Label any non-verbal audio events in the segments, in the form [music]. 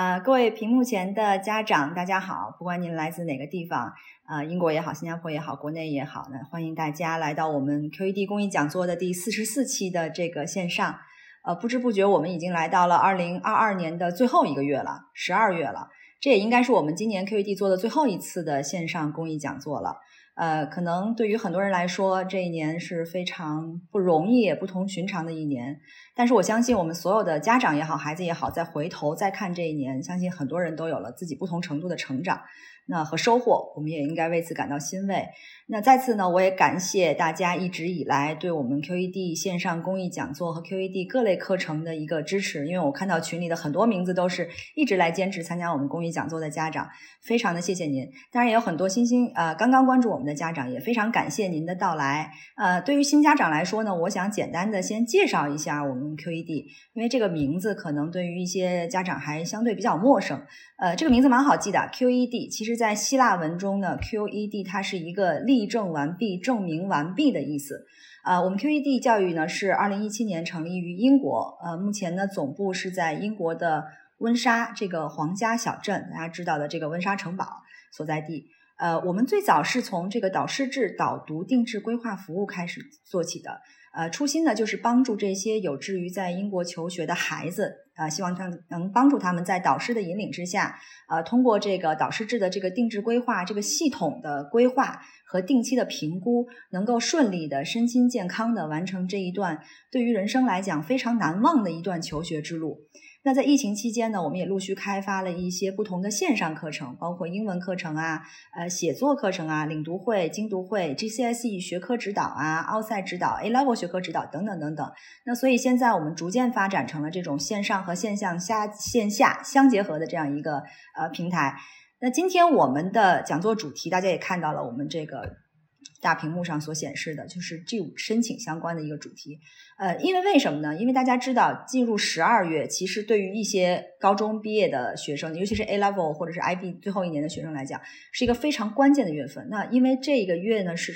啊，各位屏幕前的家长，大家好！不管您来自哪个地方，啊，英国也好，新加坡也好，国内也好那，欢迎大家来到我们 QED 公益讲座的第四十四期的这个线上。呃，不知不觉我们已经来到了二零二二年的最后一个月了，十二月了。这也应该是我们今年 QED 做的最后一次的线上公益讲座了。呃，可能对于很多人来说，这一年是非常不容易、不同寻常的一年。但是我相信，我们所有的家长也好，孩子也好，再回头再看这一年，相信很多人都有了自己不同程度的成长。那和收获，我们也应该为此感到欣慰。那再次呢，我也感谢大家一直以来对我们 QED 线上公益讲座和 QED 各类课程的一个支持。因为我看到群里的很多名字都是一直来坚持参加我们公益讲座的家长，非常的谢谢您。当然也有很多新兴呃刚刚关注我们的家长，也非常感谢您的到来。呃，对于新家长来说呢，我想简单的先介绍一下我们 QED，因为这个名字可能对于一些家长还相对比较陌生。呃，这个名字蛮好记的，QED。其实，在希腊文中呢，QED 它是一个立证完毕、证明完毕的意思。啊，我们 QED 教育呢是二零一七年成立于英国，呃，目前呢总部是在英国的温莎这个皇家小镇，大家知道的这个温莎城堡所在地。呃，我们最早是从这个导师制导读定制规划服务开始做起的。呃，初心呢就是帮助这些有志于在英国求学的孩子，啊，希望他能帮助他们在导师的引领之下，呃，通过这个导师制的这个定制规划、这个系统的规划和定期的评估，能够顺利的身心健康的完成这一段对于人生来讲非常难忘的一段求学之路。那在疫情期间呢，我们也陆续开发了一些不同的线上课程，包括英文课程啊、呃写作课程啊、领读会、精读会、GCSE 学科指导啊、奥赛指导、A Level 学科指导等等等等。那所以现在我们逐渐发展成了这种线上和线下下线下相结合的这样一个呃平台。那今天我们的讲座主题，大家也看到了，我们这个。大屏幕上所显示的就是 G 五申请相关的一个主题，呃，因为为什么呢？因为大家知道，进入十二月，其实对于一些高中毕业的学生，尤其是 A level 或者是 IB 最后一年的学生来讲，是一个非常关键的月份。那因为这个月呢是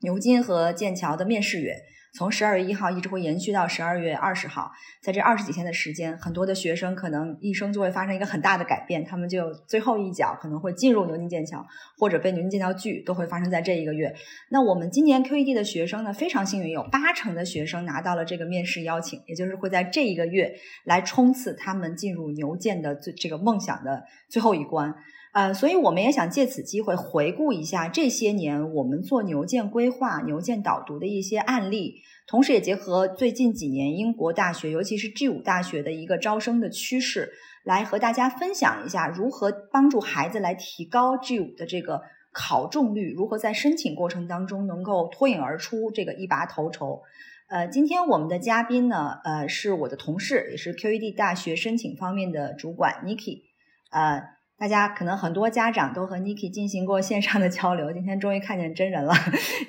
牛津和剑桥的面试月。从十二月一号一直会延续到十二月二十号，在这二十几天的时间，很多的学生可能一生就会发生一个很大的改变，他们就最后一脚可能会进入牛津剑桥，或者被牛津剑桥拒，都会发生在这一个月。那我们今年 QED 的学生呢，非常幸运，有八成的学生拿到了这个面试邀请，也就是会在这一个月来冲刺他们进入牛剑的最这个梦想的最后一关。呃，所以我们也想借此机会回顾一下这些年我们做牛剑规划、牛剑导读的一些案例，同时也结合最近几年英国大学，尤其是 G 五大学的一个招生的趋势，来和大家分享一下如何帮助孩子来提高 G 五的这个考中率，如何在申请过程当中能够脱颖而出，这个一拔头筹。呃，今天我们的嘉宾呢，呃，是我的同事，也是 QED 大学申请方面的主管 Niki，呃。大家可能很多家长都和 Niki 进行过线上的交流，今天终于看见真人了。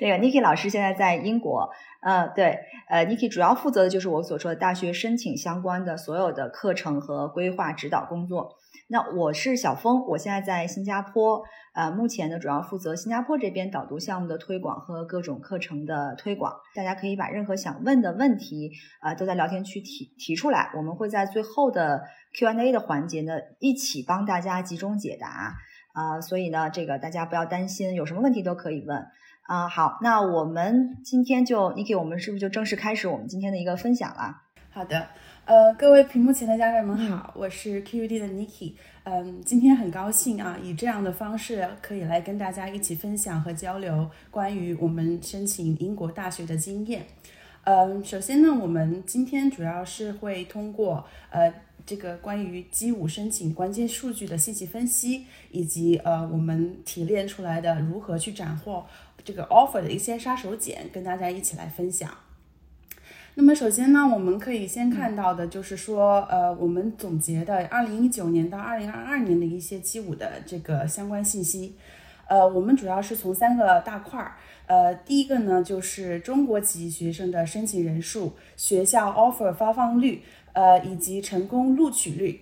那个 Niki 老师现在在英国，呃，对，呃，Niki 主要负责的就是我所说的大学申请相关的所有的课程和规划指导工作。那我是小峰，我现在在新加坡，呃，目前呢主要负责新加坡这边导读项目的推广和各种课程的推广。大家可以把任何想问的问题，呃，都在聊天区提提出来，我们会在最后的 Q&A 的环节呢一起帮大家集中解答。啊，所以呢，这个大家不要担心，有什么问题都可以问。啊，好，那我们今天就 Niki，我们是不是就正式开始我们今天的一个分享了？好的。呃，各位屏幕前的家人们好，我是 QUD 的 Niki。嗯，今天很高兴啊，以这样的方式可以来跟大家一起分享和交流关于我们申请英国大学的经验。嗯，首先呢，我们今天主要是会通过呃这个关于 G 五申请关键数据的细细分析，以及呃我们提炼出来的如何去斩获这个 offer 的一些杀手锏，跟大家一起来分享。那么首先呢，我们可以先看到的就是说，呃，我们总结的二零一九年到二零二二年的一些 G 五的这个相关信息。呃，我们主要是从三个大块儿，呃，第一个呢就是中国籍学生的申请人数、学校 offer 发放率，呃，以及成功录取率。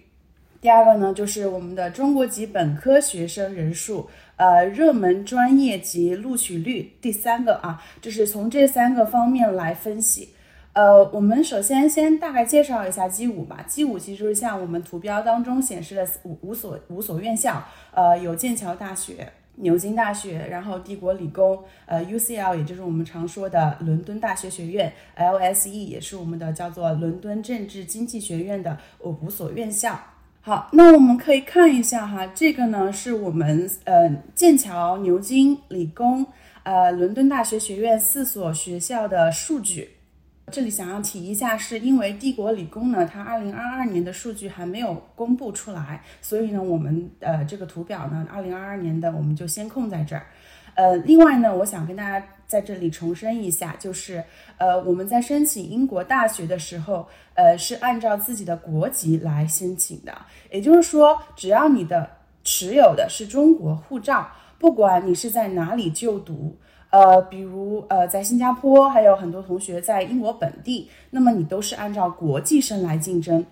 第二个呢就是我们的中国籍本科学生人数，呃，热门专业及录取率。第三个啊，就是从这三个方面来分析。呃，我们首先先大概介绍一下 G 五吧。G 五其实就是像我们图标当中显示的五五所五所院校，呃，有剑桥大学、牛津大学，然后帝国理工，呃，UCL 也就是我们常说的伦敦大学学院，LSE 也是我们的叫做伦敦政治经济学院的五所院校。好，那我们可以看一下哈，这个呢是我们呃剑桥、牛津、理工、呃伦敦大学学院四所学校的数据。这里想要提一下，是因为帝国理工呢，它二零二二年的数据还没有公布出来，所以呢，我们呃这个图表呢，二零二二年的我们就先空在这儿。呃，另外呢，我想跟大家在这里重申一下，就是呃我们在申请英国大学的时候，呃是按照自己的国籍来申请的，也就是说，只要你的持有的是中国护照，不管你是在哪里就读。呃，比如呃，在新加坡还有很多同学在英国本地，那么你都是按照国际生来竞争，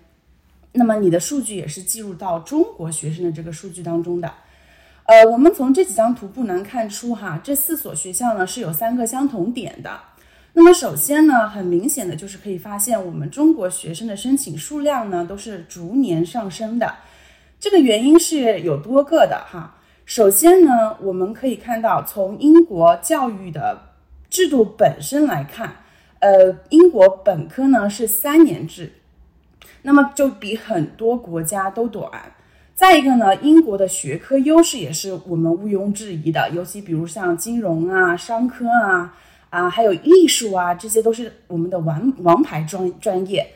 那么你的数据也是计入到中国学生的这个数据当中的。呃，我们从这几张图不难看出哈，这四所学校呢是有三个相同点的。那么首先呢，很明显的就是可以发现，我们中国学生的申请数量呢都是逐年上升的，这个原因是有多个的哈。首先呢，我们可以看到，从英国教育的制度本身来看，呃，英国本科呢是三年制，那么就比很多国家都短。再一个呢，英国的学科优势也是我们毋庸置疑的，尤其比如像金融啊、商科啊、啊还有艺术啊，这些都是我们的王王牌专专业。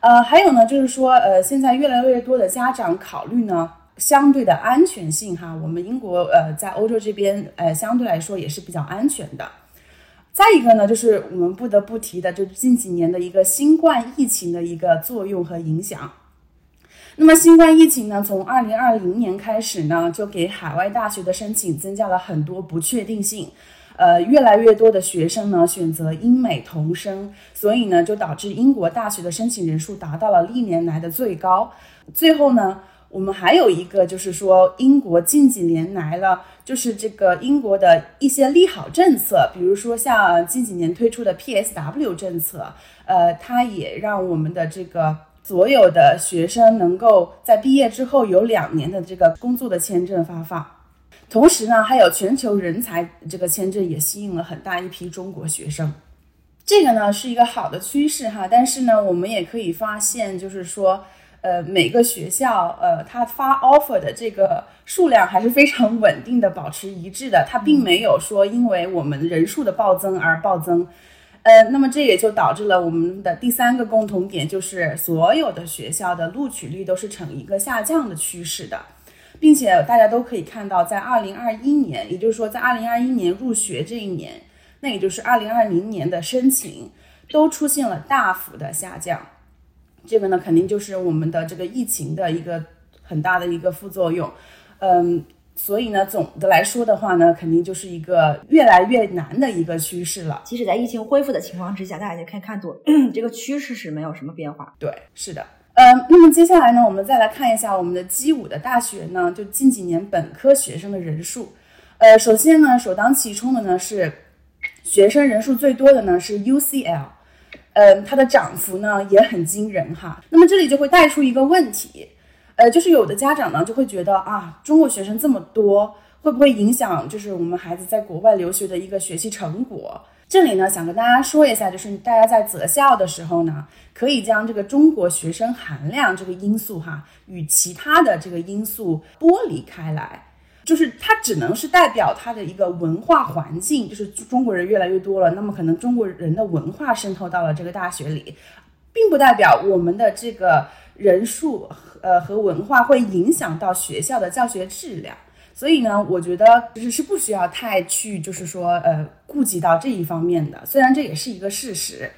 呃，还有呢，就是说，呃，现在越来越多的家长考虑呢。相对的安全性哈，我们英国呃在欧洲这边呃相对来说也是比较安全的。再一个呢，就是我们不得不提的，就是近几年的一个新冠疫情的一个作用和影响。那么新冠疫情呢，从二零二零年开始呢，就给海外大学的申请增加了很多不确定性。呃，越来越多的学生呢选择英美同生，所以呢就导致英国大学的申请人数达到了历年来的最高。最后呢。我们还有一个，就是说，英国近几年来了，就是这个英国的一些利好政策，比如说像近几年推出的 PSW 政策，呃，它也让我们的这个所有的学生能够在毕业之后有两年的这个工作的签证发放，同时呢，还有全球人才这个签证也吸引了很大一批中国学生，这个呢是一个好的趋势哈，但是呢，我们也可以发现，就是说。呃，每个学校，呃，它发 offer 的这个数量还是非常稳定的，保持一致的。它并没有说因为我们人数的暴增而暴增。呃，那么这也就导致了我们的第三个共同点，就是所有的学校的录取率都是呈一个下降的趋势的，并且大家都可以看到，在二零二一年，也就是说在二零二一年入学这一年，那也就是二零二零年的申请都出现了大幅的下降。这个呢，肯定就是我们的这个疫情的一个很大的一个副作用，嗯，所以呢，总的来说的话呢，肯定就是一个越来越难的一个趋势了。即使在疫情恢复的情况之下，大家也可以看出 [clears throat] 这个趋势是没有什么变化。对，是的，嗯，那么接下来呢，我们再来看一下我们的 G 五的大学呢，就近几年本科学生的人数。呃，首先呢，首当其冲的呢是学生人数最多的呢是 UCL。嗯，它的涨幅呢也很惊人哈。那么这里就会带出一个问题，呃，就是有的家长呢就会觉得啊，中国学生这么多，会不会影响就是我们孩子在国外留学的一个学习成果？这里呢想跟大家说一下，就是大家在择校的时候呢，可以将这个中国学生含量这个因素哈，与其他的这个因素剥离开来。就是它只能是代表它的一个文化环境，就是中国人越来越多了，那么可能中国人的文化渗透到了这个大学里，并不代表我们的这个人数呃和文化会影响到学校的教学质量。所以呢，我觉得就是是不需要太去就是说呃顾及到这一方面的，虽然这也是一个事实。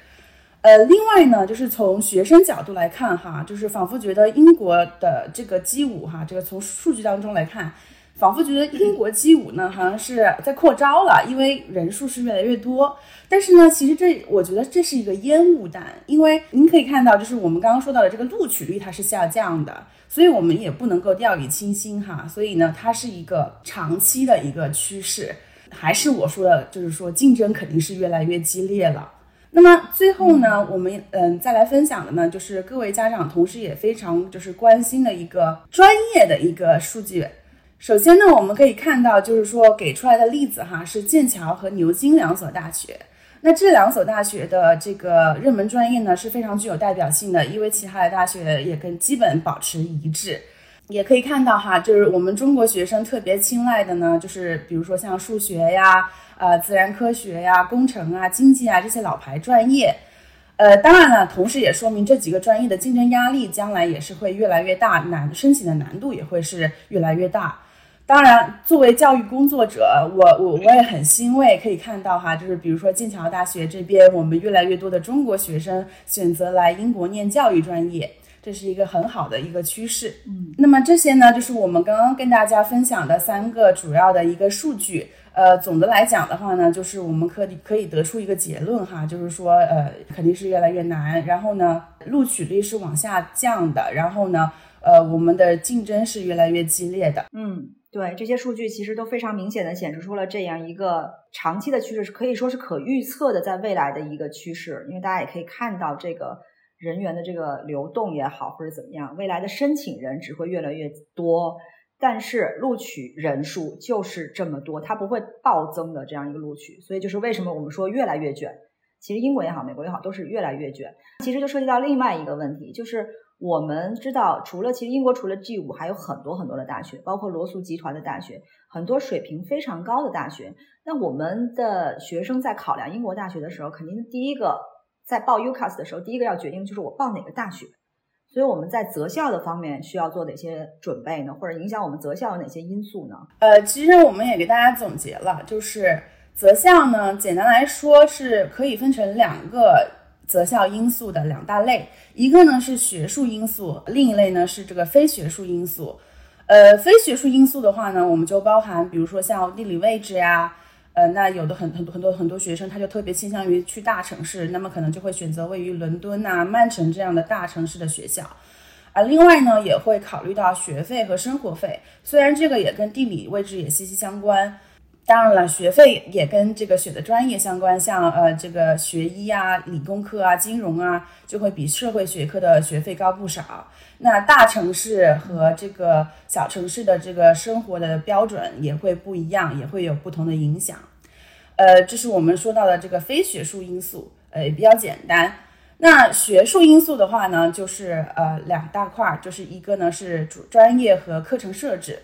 呃，另外呢，就是从学生角度来看哈，就是仿佛觉得英国的这个 G 五哈，这个从数据当中来看。仿佛觉得英国 G 五呢好像是在扩招了，因为人数是越来越多。但是呢，其实这我觉得这是一个烟雾弹，因为您可以看到，就是我们刚刚说到的这个录取率它是下降的，所以我们也不能够掉以轻心哈。所以呢，它是一个长期的一个趋势，还是我说的，就是说竞争肯定是越来越激烈了。那么最后呢，我们嗯再来分享的呢，就是各位家长同时也非常就是关心的一个专业的一个数据。首先呢，我们可以看到，就是说给出来的例子哈，是剑桥和牛津两所大学。那这两所大学的这个热门专业呢，是非常具有代表性的，因为其他的大学也跟基本保持一致。也可以看到哈，就是我们中国学生特别青睐的呢，就是比如说像数学呀、呃自然科学呀、工程啊、经济啊这些老牌专业。呃，当然了，同时也说明这几个专业的竞争压力将来也是会越来越大，难申请的难度也会是越来越大。当然，作为教育工作者，我我我也很欣慰，可以看到哈，就是比如说剑桥大学这边，我们越来越多的中国学生选择来英国念教育专业，这是一个很好的一个趋势。嗯，那么这些呢，就是我们刚刚跟大家分享的三个主要的一个数据。呃，总的来讲的话呢，就是我们可以可以得出一个结论哈，就是说，呃，肯定是越来越难，然后呢，录取率是往下降的，然后呢，呃，我们的竞争是越来越激烈的。嗯。对这些数据，其实都非常明显的显示出了这样一个长期的趋势，是可以说是可预测的，在未来的一个趋势。因为大家也可以看到，这个人员的这个流动也好，或者怎么样，未来的申请人只会越来越多，但是录取人数就是这么多，它不会暴增的这样一个录取。所以就是为什么我们说越来越卷。其实英国也好，美国也好，都是越来越卷。其实就涉及到另外一个问题，就是。我们知道，除了其实英国除了 G 五，还有很多很多的大学，包括罗素集团的大学，很多水平非常高的大学。那我们的学生在考量英国大学的时候，肯定第一个在报 UCAS 的时候，第一个要决定就是我报哪个大学。所以我们在择校的方面需要做哪些准备呢？或者影响我们择校有哪些因素呢？呃，其实我们也给大家总结了，就是择校呢，简单来说是可以分成两个。择校因素的两大类，一个呢是学术因素，另一类呢是这个非学术因素。呃，非学术因素的话呢，我们就包含，比如说像地理位置呀，呃，那有的很很多很多很多学生他就特别倾向于去大城市，那么可能就会选择位于伦敦呐、曼城这样的大城市的学校。而另外呢，也会考虑到学费和生活费，虽然这个也跟地理位置也息息相关。当然了，学费也跟这个选的专业相关，像呃这个学医啊、理工科啊、金融啊，就会比社会学科的学费高不少。那大城市和这个小城市的这个生活的标准也会不一样，也会有不同的影响。呃，这是我们说到的这个非学术因素，呃也比较简单。那学术因素的话呢，就是呃两大块，就是一个呢是主专业和课程设置。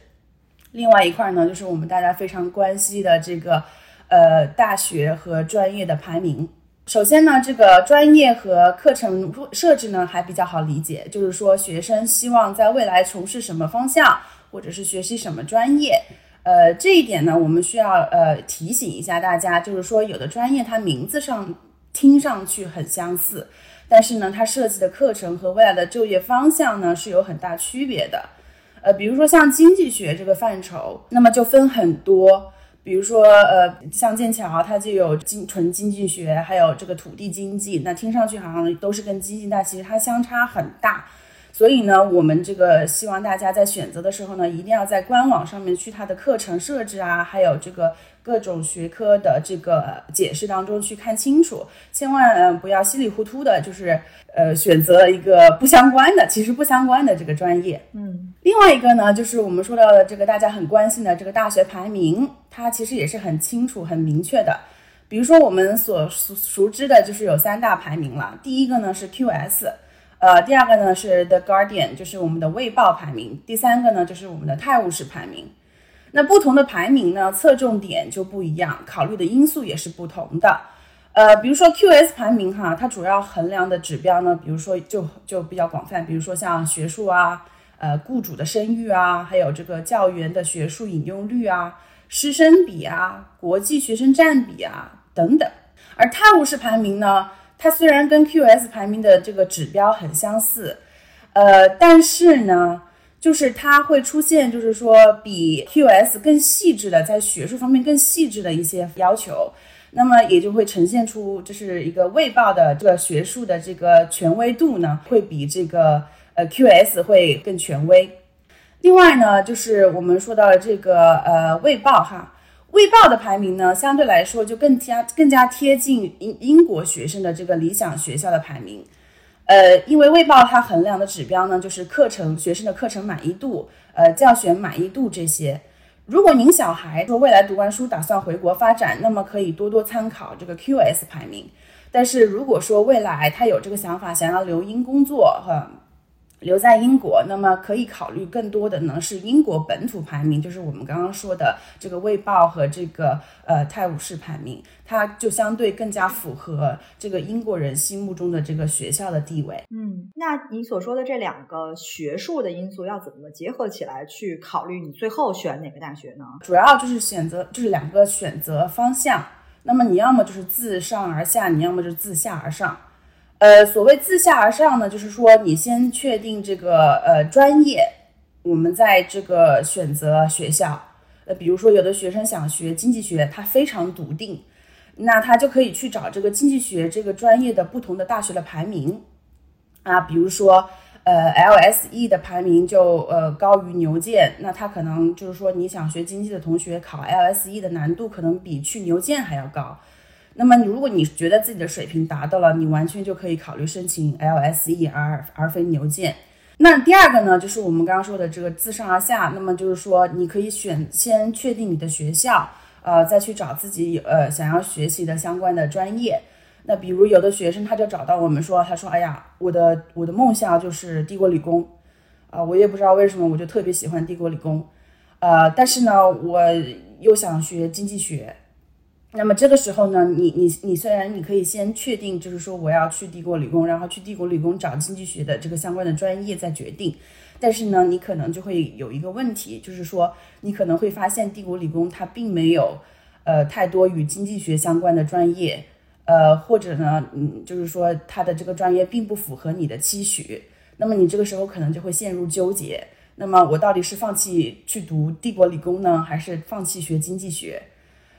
另外一块呢，就是我们大家非常关心的这个，呃，大学和专业的排名。首先呢，这个专业和课程设置呢还比较好理解，就是说学生希望在未来从事什么方向，或者是学习什么专业。呃，这一点呢，我们需要呃提醒一下大家，就是说有的专业它名字上听上去很相似，但是呢，它设计的课程和未来的就业方向呢是有很大区别的。呃，比如说像经济学这个范畴，那么就分很多，比如说呃，像剑桥它就有经纯经济学，还有这个土地经济，那听上去好像都是跟经济，但其实它相差很大。所以呢，我们这个希望大家在选择的时候呢，一定要在官网上面去它的课程设置啊，还有这个各种学科的这个解释当中去看清楚，千万嗯不要稀里糊涂的，就是呃选择一个不相关的，其实不相关的这个专业。嗯，另外一个呢，就是我们说到的这个大家很关心的这个大学排名，它其实也是很清楚、很明确的。比如说我们所熟熟知的就是有三大排名了，第一个呢是 QS。呃，第二个呢是 The Guardian，就是我们的卫报排名。第三个呢就是我们的泰晤士排名。那不同的排名呢，侧重点就不一样，考虑的因素也是不同的。呃，比如说 QS 排名哈，它主要衡量的指标呢，比如说就就比较广泛，比如说像学术啊，呃，雇主的声誉啊，还有这个教员的学术引用率啊，师生比啊，国际学生占比啊等等。而泰晤士排名呢？它虽然跟 QS 排名的这个指标很相似，呃，但是呢，就是它会出现，就是说比 QS 更细致的，在学术方面更细致的一些要求，那么也就会呈现出，就是一个卫报的这个学术的这个权威度呢，会比这个呃 QS 会更权威。另外呢，就是我们说到这个呃卫报哈，卫报的排名呢，相对来说就更加更加贴近英英国学生的这个理想学校的排名。呃，因为卫报它衡量的指标呢，就是课程学生的课程满意度，呃，教学满意度这些。如果您小孩说未来读完书打算回国发展，那么可以多多参考这个 QS 排名。但是如果说未来他有这个想法，想要留英工作，哈。留在英国，那么可以考虑更多的呢是英国本土排名，就是我们刚刚说的这个卫报和这个呃泰晤士排名，它就相对更加符合这个英国人心目中的这个学校的地位。嗯，那你所说的这两个学术的因素要怎么结合起来去考虑？你最后选哪个大学呢？主要就是选择就是两个选择方向，那么你要么就是自上而下，你要么就是自下而上。呃，所谓自下而上呢，就是说你先确定这个呃专业，我们在这个选择学校，呃，比如说有的学生想学经济学，他非常笃定，那他就可以去找这个经济学这个专业的不同的大学的排名啊，比如说呃 LSE 的排名就呃高于牛剑，那他可能就是说你想学经济的同学考 LSE 的难度可能比去牛剑还要高。那么，如果你觉得自己的水平达到了，你完全就可以考虑申请 LSE 而而非牛剑。那第二个呢，就是我们刚刚说的这个自上而下。那么就是说，你可以选先确定你的学校，呃，再去找自己呃想要学习的相关的专业。那比如有的学生他就找到我们说，他说：“哎呀，我的我的梦想就是帝国理工，啊，我也不知道为什么，我就特别喜欢帝国理工，呃，但是呢，我又想学经济学。”那么这个时候呢，你你你虽然你可以先确定，就是说我要去帝国理工，然后去帝国理工找经济学的这个相关的专业再决定，但是呢，你可能就会有一个问题，就是说你可能会发现帝国理工它并没有呃太多与经济学相关的专业，呃或者呢，嗯，就是说它的这个专业并不符合你的期许，那么你这个时候可能就会陷入纠结，那么我到底是放弃去读帝国理工呢，还是放弃学经济学？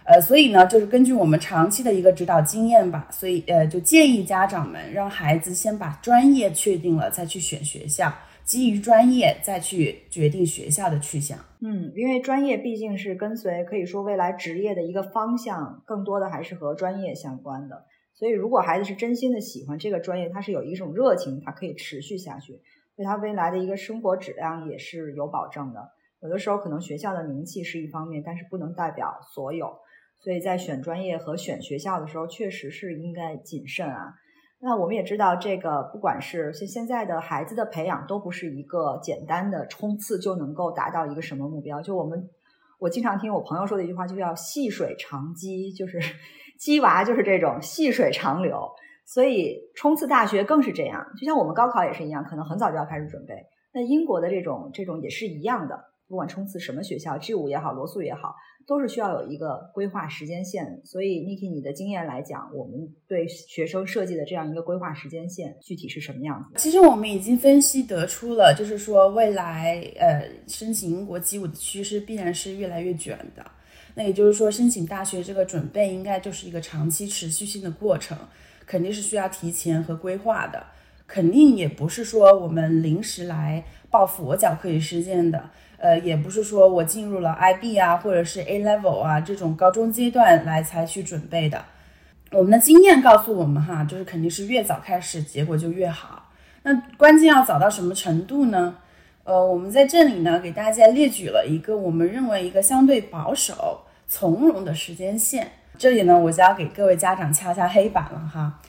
呃，所以呢，就是根据我们长期的一个指导经验吧，所以呃，就建议家长们让孩子先把专业确定了，再去选学校，基于专业再去决定学校的去向。嗯，因为专业毕竟是跟随，可以说未来职业的一个方向，更多的还是和专业相关的。所以，如果孩子是真心的喜欢这个专业，他是有一种热情，他可以持续下去，对他未来的一个生活质量也是有保证的。有的时候可能学校的名气是一方面，但是不能代表所有。所以在选专业和选学校的时候，确实是应该谨慎啊。那我们也知道，这个不管是现现在的孩子的培养，都不是一个简单的冲刺就能够达到一个什么目标。就我们，我经常听我朋友说的一句话，就叫“细水长鸡”，就是鸡娃就是这种细水长流。所以冲刺大学更是这样，就像我们高考也是一样，可能很早就要开始准备。那英国的这种这种也是一样的。不管冲刺什么学校，G 五也好，罗素也好，都是需要有一个规划时间线。所以，Niki，你的经验来讲，我们对学生设计的这样一个规划时间线，具体是什么样子？其实我们已经分析得出了，就是说未来呃申请英国 G 五的趋势必然是越来越卷的。那也就是说，申请大学这个准备应该就是一个长期持续性的过程，肯定是需要提前和规划的，肯定也不是说我们临时来抱佛脚可以实现的。呃，也不是说我进入了 IB 啊，或者是 A Level 啊这种高中阶段来才去准备的。我们的经验告诉我们哈，就是肯定是越早开始，结果就越好。那关键要早到什么程度呢？呃，我们在这里呢，给大家列举了一个我们认为一个相对保守、从容的时间线。这里呢，我就要给各位家长敲敲黑板了哈。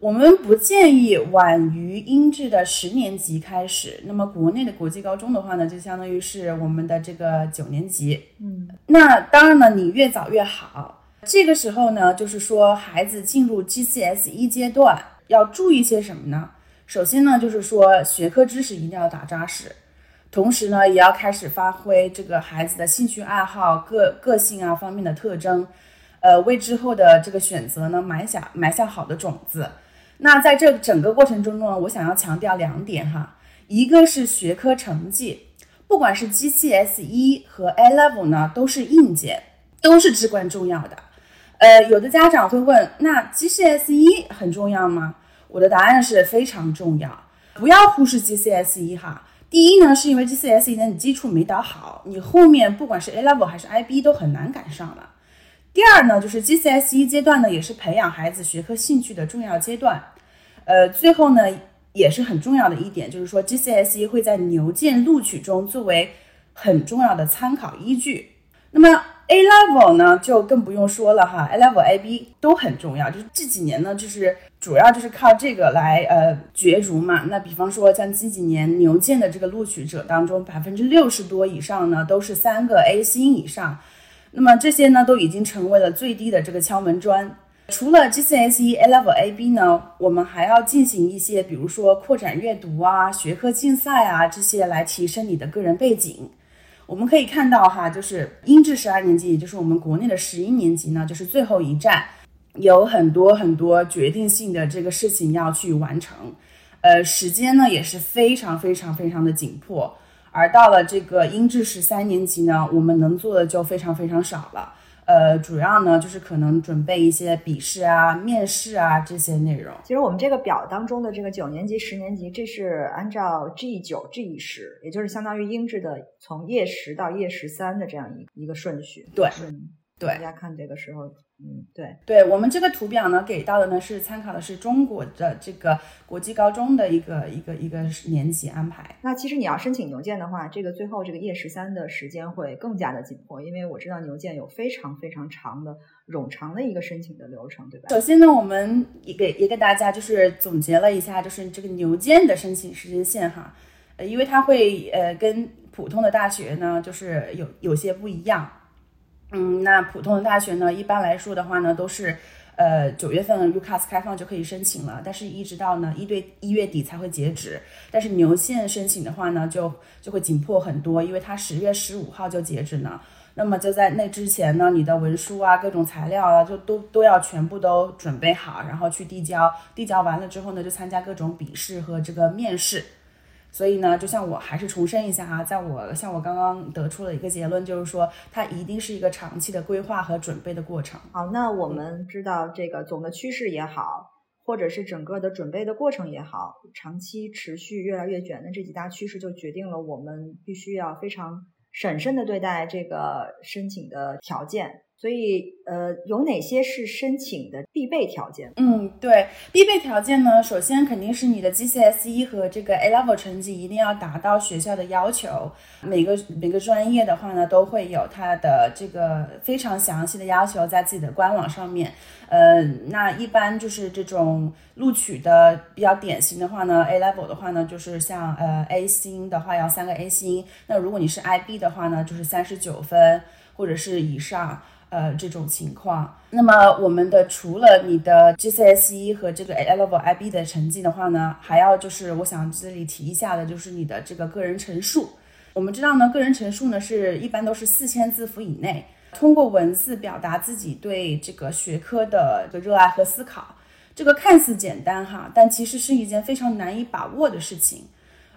我们不建议晚于英制的十年级开始。那么国内的国际高中的话呢，就相当于是我们的这个九年级。嗯，那当然了，你越早越好。这个时候呢，就是说孩子进入 GCSE 阶段要注意些什么呢？首先呢，就是说学科知识一定要打扎实，同时呢，也要开始发挥这个孩子的兴趣爱好、个个性啊方面的特征，呃，为之后的这个选择呢埋下埋下好的种子。那在这整个过程中呢，我想要强调两点哈，一个是学科成绩，不管是 GCSE 和 A Level 呢，都是硬件，都是至关重要的。呃，有的家长会问，那 GCSE 很重要吗？我的答案是非常重要，不要忽视 GCSE 哈。第一呢，是因为 GCSE 呢，你基础没打好，你后面不管是 A Level 还是 IB 都很难赶上了。第二呢，就是 GCSE 阶段呢，也是培养孩子学科兴趣的重要阶段。呃，最后呢，也是很重要的一点，就是说 GCSE 会在牛剑录取中作为很重要的参考依据。那么 A level 呢，就更不用说了哈，A level、AB 都很重要。就是这几年呢，就是主要就是靠这个来呃角逐嘛。那比方说像近几年牛剑的这个录取者当中，百分之六十多以上呢，都是三个 A 星以上。那么这些呢，都已经成为了最低的这个敲门砖。除了 GCSE、A level、AB 呢，我们还要进行一些，比如说扩展阅读啊、学科竞赛啊这些，来提升你的个人背景。我们可以看到哈，就是英制十二年级，也就是我们国内的十一年级呢，就是最后一站，有很多很多决定性的这个事情要去完成，呃，时间呢也是非常非常非常的紧迫。而到了这个英制十三年级呢，我们能做的就非常非常少了。呃，主要呢就是可能准备一些笔试啊、面试啊这些内容。其实我们这个表当中的这个九年级、十年级，这是按照 G 九、G 十，也就是相当于英制的从夜十到夜十三的这样一一个顺序。对，嗯，对大家看这个时候，嗯，对，对我们这个图表呢，给到的呢是参考的是中国的这个国际高中的一个一个一个年级安排。那其实你要申请牛剑的话，这个最后这个叶十三的时间会更加的紧迫，因为我知道牛剑有非常非常长的冗长的一个申请的流程，对吧？首先呢，我们也给也给大家就是总结了一下，就是这个牛剑的申请时间线哈，呃，因为它会呃跟普通的大学呢就是有有些不一样。嗯，那普通的大学呢，一般来说的话呢，都是呃九月份 UCAS 开放就可以申请了，但是一直到呢一对一月底才会截止。但是牛县申请的话呢，就就会紧迫很多，因为它十月十五号就截止呢。那么就在那之前呢，你的文书啊、各种材料啊，就都都要全部都准备好，然后去递交。递交完了之后呢，就参加各种笔试和这个面试。所以呢，就像我还是重申一下啊，在我像我刚刚得出了一个结论，就是说它一定是一个长期的规划和准备的过程。好，那我们知道这个总的趋势也好，或者是整个的准备的过程也好，长期持续越来越卷的这几大趋势，就决定了我们必须要非常审慎的对待这个申请的条件。所以，呃，有哪些是申请的必备条件？嗯，对，必备条件呢，首先肯定是你的 GCSE 和这个 A level 成绩一定要达到学校的要求。每个每个专业的话呢，都会有它的这个非常详细的要求在自己的官网上面。呃，那一般就是这种录取的比较典型的话呢，A level 的话呢，就是像呃 A 星的话要三个 A 星，那如果你是 IB 的话呢，就是三十九分或者是以上。呃，这种情况，那么我们的除了你的 GCSE 和这个 A level IB 的成绩的话呢，还要就是我想这里提一下的，就是你的这个个人陈述。我们知道呢，个人陈述呢是一般都是四千字符以内，通过文字表达自己对这个学科的这个热爱和思考。这个看似简单哈，但其实是一件非常难以把握的事情。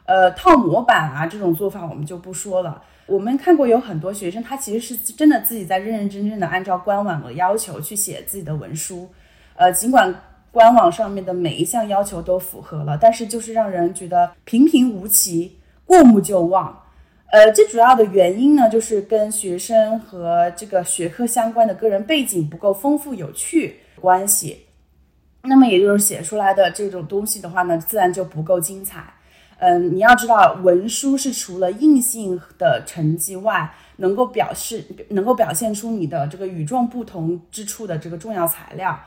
呃，套模板啊这种做法我们就不说了。我们看过有很多学生，他其实是真的自己在认认真真的按照官网的要求去写自己的文书，呃，尽管官网上面的每一项要求都符合了，但是就是让人觉得平平无奇，过目就忘。呃，最主要的原因呢，就是跟学生和这个学科相关的个人背景不够丰富有趣关系。那么也就是写出来的这种东西的话呢，自然就不够精彩。嗯，你要知道，文书是除了硬性的成绩外，能够表示、能够表现出你的这个与众不同之处的这个重要材料。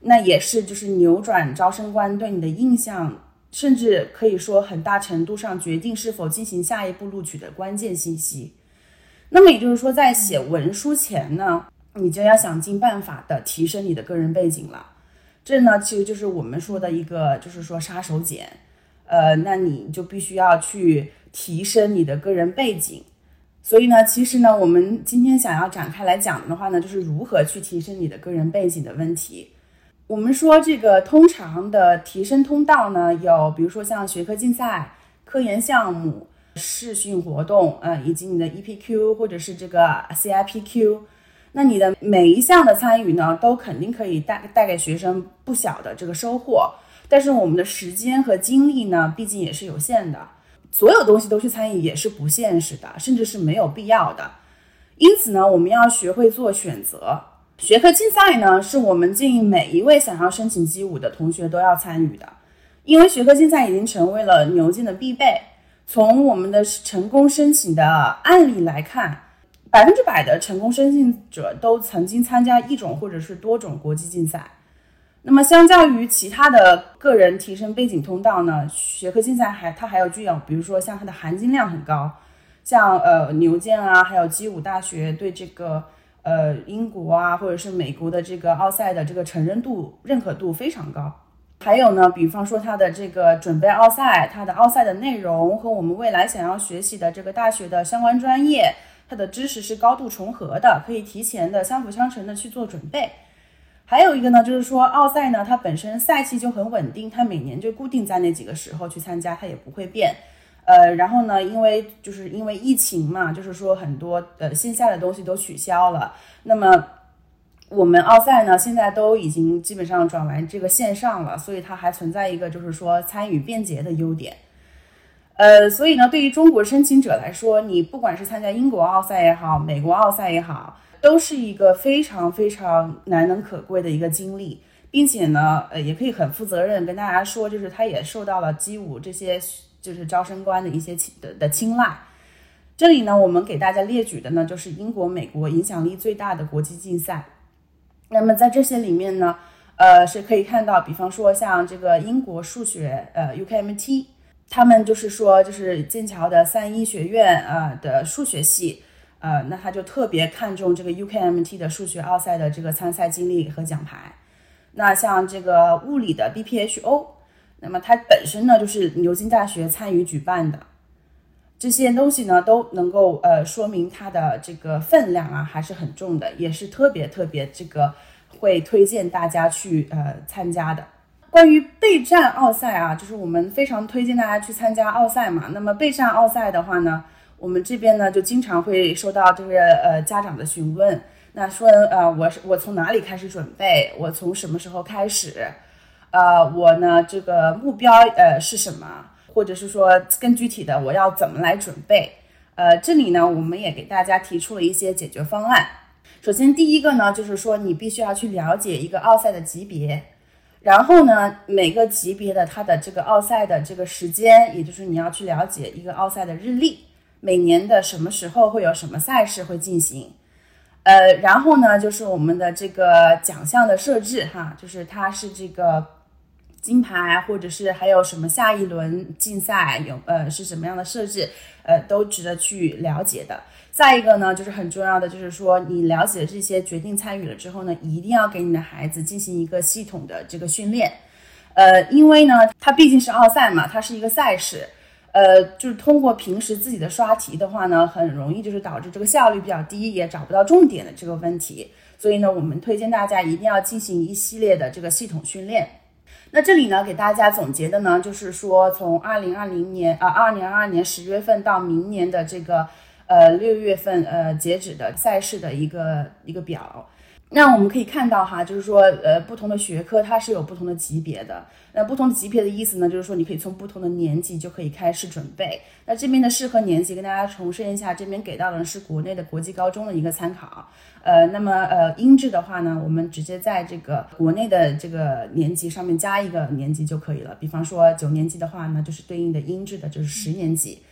那也是就是扭转招生官对你的印象，甚至可以说很大程度上决定是否进行下一步录取的关键信息。那么也就是说，在写文书前呢，你就要想尽办法的提升你的个人背景了。这呢，其实就是我们说的一个，就是说杀手锏。呃，那你就必须要去提升你的个人背景，所以呢，其实呢，我们今天想要展开来讲的话呢，就是如何去提升你的个人背景的问题。我们说这个通常的提升通道呢，有比如说像学科竞赛、科研项目，视讯活动，呃，以及你的 EPQ 或者是这个 CIPQ。那你的每一项的参与呢，都肯定可以带带给学生不小的这个收获。但是我们的时间和精力呢，毕竟也是有限的，所有东西都去参与也是不现实的，甚至是没有必要的。因此呢，我们要学会做选择。学科竞赛呢，是我们建议每一位想要申请基舞的同学都要参与的，因为学科竞赛已经成为了牛津的必备。从我们的成功申请的案例来看。百分之百的成功申请者都曾经参加一种或者是多种国际竞赛。那么，相较于其他的个人提升背景通道呢，学科竞赛还它还有具有，比如说像它的含金量很高，像呃牛剑啊，还有基武大学对这个呃英国啊或者是美国的这个奥赛的这个承认度、认可度非常高。还有呢，比方说它的这个准备奥赛，它的奥赛的内容和我们未来想要学习的这个大学的相关专业。它的知识是高度重合的，可以提前的相辅相成的去做准备。还有一个呢，就是说奥赛呢，它本身赛季就很稳定，它每年就固定在那几个时候去参加，它也不会变。呃，然后呢，因为就是因为疫情嘛，就是说很多呃线下的东西都取消了，那么我们奥赛呢现在都已经基本上转完这个线上了，所以它还存在一个就是说参与便捷的优点。呃，所以呢，对于中国申请者来说，你不管是参加英国奥赛也好，美国奥赛也好，都是一个非常非常难能可贵的一个经历，并且呢，呃，也可以很负责任跟大家说，就是他也受到了基武这些就是招生官的一些的的青睐。这里呢，我们给大家列举的呢，就是英国、美国影响力最大的国际竞赛。那么在这些里面呢，呃，是可以看到，比方说像这个英国数学，呃，UKMT。他们就是说，就是剑桥的三一学院啊的数学系，呃，那他就特别看重这个 UKMT 的数学奥赛的这个参赛经历和奖牌。那像这个物理的 BPHO，那么它本身呢就是牛津大学参与举办的，这些东西呢都能够呃说明它的这个分量啊还是很重的，也是特别特别这个会推荐大家去呃参加的。关于备战奥赛啊，就是我们非常推荐大家去参加奥赛嘛。那么备战奥赛的话呢，我们这边呢就经常会收到这个呃家长的询问，那说呃我是我从哪里开始准备？我从什么时候开始？呃我呢这个目标呃是什么？或者是说更具体的我要怎么来准备？呃这里呢我们也给大家提出了一些解决方案。首先第一个呢就是说你必须要去了解一个奥赛的级别。然后呢，每个级别的它的这个奥赛的这个时间，也就是你要去了解一个奥赛的日历，每年的什么时候会有什么赛事会进行，呃，然后呢，就是我们的这个奖项的设置哈，就是它是这个金牌，或者是还有什么下一轮竞赛有呃是什么样的设置，呃，都值得去了解的。再一个呢，就是很重要的，就是说你了解这些，决定参与了之后呢，一定要给你的孩子进行一个系统的这个训练，呃，因为呢，它毕竟是奥赛嘛，它是一个赛事，呃，就是通过平时自己的刷题的话呢，很容易就是导致这个效率比较低，也找不到重点的这个问题，所以呢，我们推荐大家一定要进行一系列的这个系统训练。那这里呢，给大家总结的呢，就是说从二零二零年啊，二零二二年十月份到明年的这个。呃，六月份呃截止的赛事的一个一个表，那我们可以看到哈，就是说呃不同的学科它是有不同的级别的。那不同的级别的意思呢，就是说你可以从不同的年级就可以开始准备。那这边的适合年级跟大家重申一下，这边给到的是国内的国际高中的一个参考。呃，那么呃英制的话呢，我们直接在这个国内的这个年级上面加一个年级就可以了。比方说九年级的话呢，就是对应的英制的就是十年级。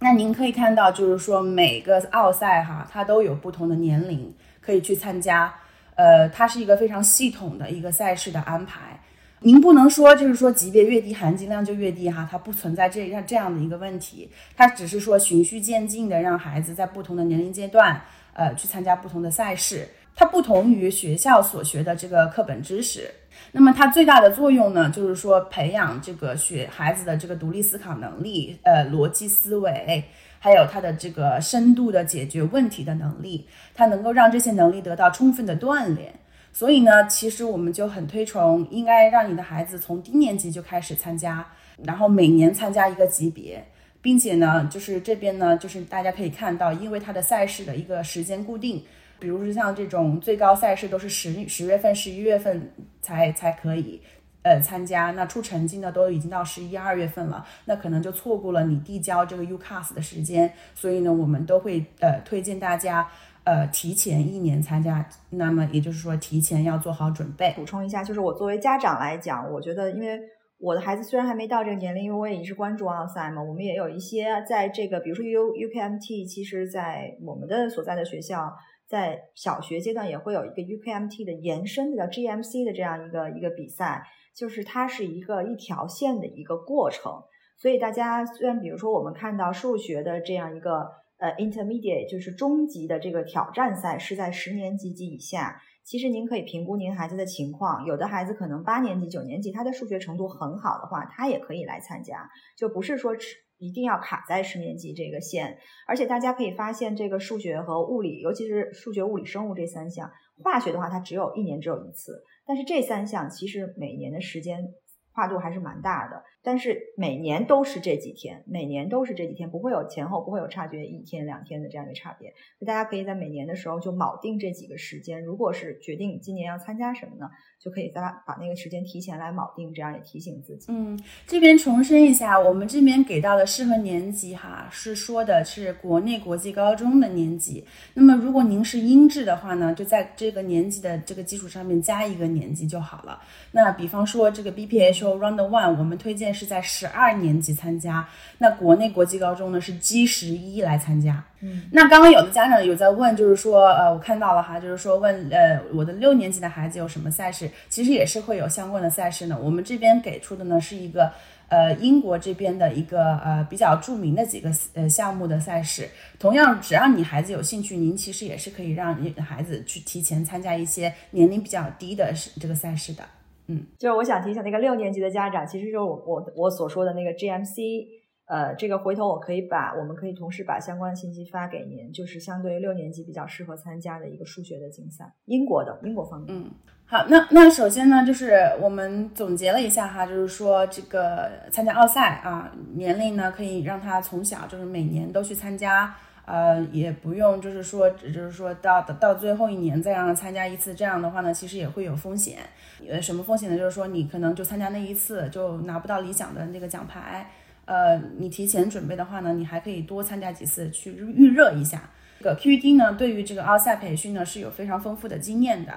那您可以看到，就是说每个奥赛哈，它都有不同的年龄可以去参加，呃，它是一个非常系统的一个赛事的安排。您不能说就是说级别越低含金量就越低哈，它不存在这样这样的一个问题，它只是说循序渐进的让孩子在不同的年龄阶段，呃，去参加不同的赛事。它不同于学校所学的这个课本知识。那么它最大的作用呢，就是说培养这个学孩子的这个独立思考能力，呃，逻辑思维，还有他的这个深度的解决问题的能力，它能够让这些能力得到充分的锻炼。所以呢，其实我们就很推崇，应该让你的孩子从低年级就开始参加，然后每年参加一个级别，并且呢，就是这边呢，就是大家可以看到，因为它的赛事的一个时间固定，比如说像这种最高赛事都是十十月份、十一月份才才可以。呃，参加那出成绩呢，都已经到十一二月份了，那可能就错过了你递交这个 UCAS 的时间，所以呢，我们都会呃推荐大家呃提前一年参加，那么也就是说提前要做好准备。补充一下，就是我作为家长来讲，我觉得因为我的孩子虽然还没到这个年龄，因为我也一直关注奥赛嘛，我们也有一些在这个比如说 U UKMT，其实在我们的所在的学校，在小学阶段也会有一个 UKMT 的延伸的叫 GMC 的这样一个一个比赛。就是它是一个一条线的一个过程，所以大家虽然比如说我们看到数学的这样一个呃 intermediate，就是中级的这个挑战赛是在十年级及以下，其实您可以评估您孩子的情况，有的孩子可能八年级、九年级他的数学程度很好的话，他也可以来参加，就不是说一定要卡在十年级这个线。而且大家可以发现，这个数学和物理，尤其是数学、物理、生物这三项，化学的话它只有一年只有一次。但是这三项其实每年的时间跨度还是蛮大的。但是每年都是这几天，每年都是这几天，不会有前后，不会有差距一天两天的这样一个差别。所以大家可以在每年的时候就铆定这几个时间。如果是决定今年要参加什么呢，就可以再把那个时间提前来铆定，这样也提醒自己。嗯，这边重申一下，我们这边给到的适合年级哈，是说的是国内国际高中的年级。那么如果您是英制的话呢，就在这个年级的这个基础上面加一个年级就好了。那比方说这个 BPHO Round One，我们推荐。是在十二年级参加，那国内国际高中呢是 G 十一来参加。嗯，那刚刚有的家长有在问，就是说，呃，我看到了哈，就是说问，呃，我的六年级的孩子有什么赛事？其实也是会有相关的赛事呢。我们这边给出的呢是一个，呃，英国这边的一个，呃，比较著名的几个，呃，项目的赛事。同样，只要你孩子有兴趣，您其实也是可以让你孩子去提前参加一些年龄比较低的这个赛事的。嗯，就是我想提醒那个六年级的家长，其实就是我我我所说的那个 GMC，呃，这个回头我可以把我们可以同时把相关的信息发给您，就是相对于六年级比较适合参加的一个数学的竞赛，英国的英国方面。嗯，好，那那首先呢，就是我们总结了一下哈，就是说这个参加奥赛啊，年龄呢可以让他从小就是每年都去参加。呃，也不用，就是说，就是说到到最后一年再让他参加一次，这样的话呢，其实也会有风险。呃，什么风险呢？就是说你可能就参加那一次就拿不到理想的那个奖牌。呃，你提前准备的话呢，你还可以多参加几次去预热一下。这个 QED 呢，对于这个奥赛培训呢是有非常丰富的经验的。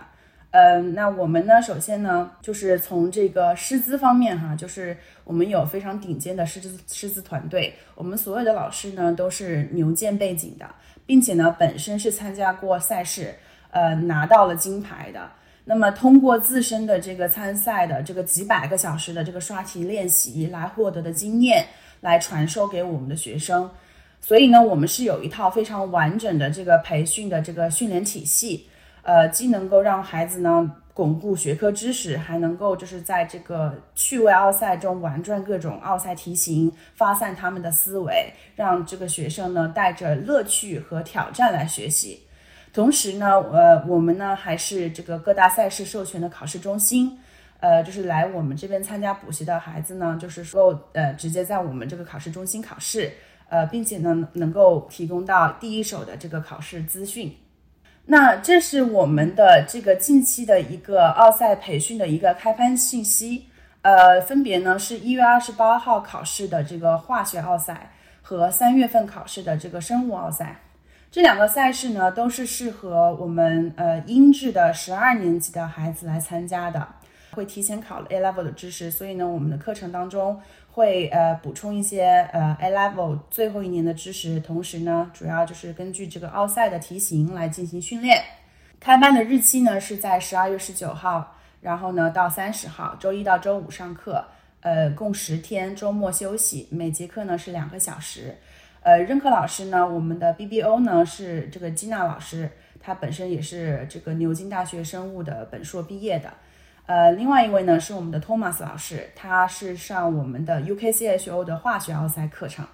嗯，那我们呢，首先呢，就是从这个师资方面哈，就是我们有非常顶尖的师资师资团队，我们所有的老师呢都是牛剑背景的，并且呢本身是参加过赛事，呃拿到了金牌的。那么通过自身的这个参赛的这个几百个小时的这个刷题练习来获得的经验，来传授给我们的学生。所以呢，我们是有一套非常完整的这个培训的这个训练体系。呃，既能够让孩子呢巩固学科知识，还能够就是在这个趣味奥赛中玩转各种奥赛题型，发散他们的思维，让这个学生呢带着乐趣和挑战来学习。同时呢，呃，我们呢还是这个各大赛事授权的考试中心，呃，就是来我们这边参加补习的孩子呢，就是说呃直接在我们这个考试中心考试，呃，并且呢能够提供到第一手的这个考试资讯。那这是我们的这个近期的一个奥赛培训的一个开班信息，呃，分别呢是一月二十八号考试的这个化学奥赛和三月份考试的这个生物奥赛，这两个赛事呢都是适合我们呃英制的十二年级的孩子来参加的，会提前考了 A level 的知识，所以呢我们的课程当中。会呃补充一些呃 A level 最后一年的知识，同时呢，主要就是根据这个奥赛的题型来进行训练。开班的日期呢是在十二月十九号，然后呢到三十号，周一到周五上课，呃，共十天，周末休息，每节课呢是两个小时。呃，任课老师呢，我们的 BBO 呢是这个吉娜老师，她本身也是这个牛津大学生物的本硕毕业的。呃，另外一位呢是我们的托马斯老师，他是上我们的 UKCHO 的化学奥赛课程。